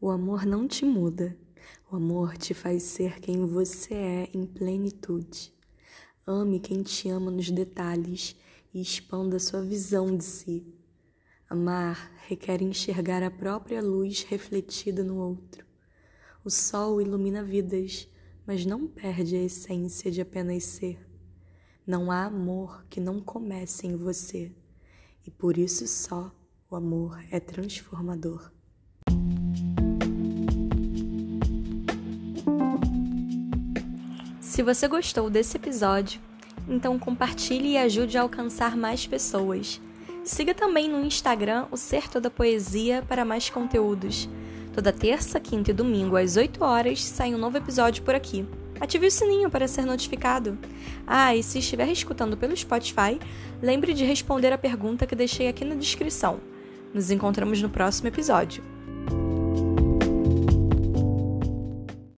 O amor não te muda. O amor te faz ser quem você é em plenitude. Ame quem te ama nos detalhes e expanda sua visão de si. Amar requer enxergar a própria luz refletida no outro. O sol ilumina vidas, mas não perde a essência de apenas ser. Não há amor que não comece em você, e por isso só o amor é transformador. Se você gostou desse episódio, então compartilhe e ajude a alcançar mais pessoas. Siga também no Instagram o Ser Toda Poesia para mais conteúdos. Toda terça, quinta e domingo às 8 horas sai um novo episódio por aqui. Ative o sininho para ser notificado. Ah, e se estiver escutando pelo Spotify, lembre de responder a pergunta que deixei aqui na descrição. Nos encontramos no próximo episódio.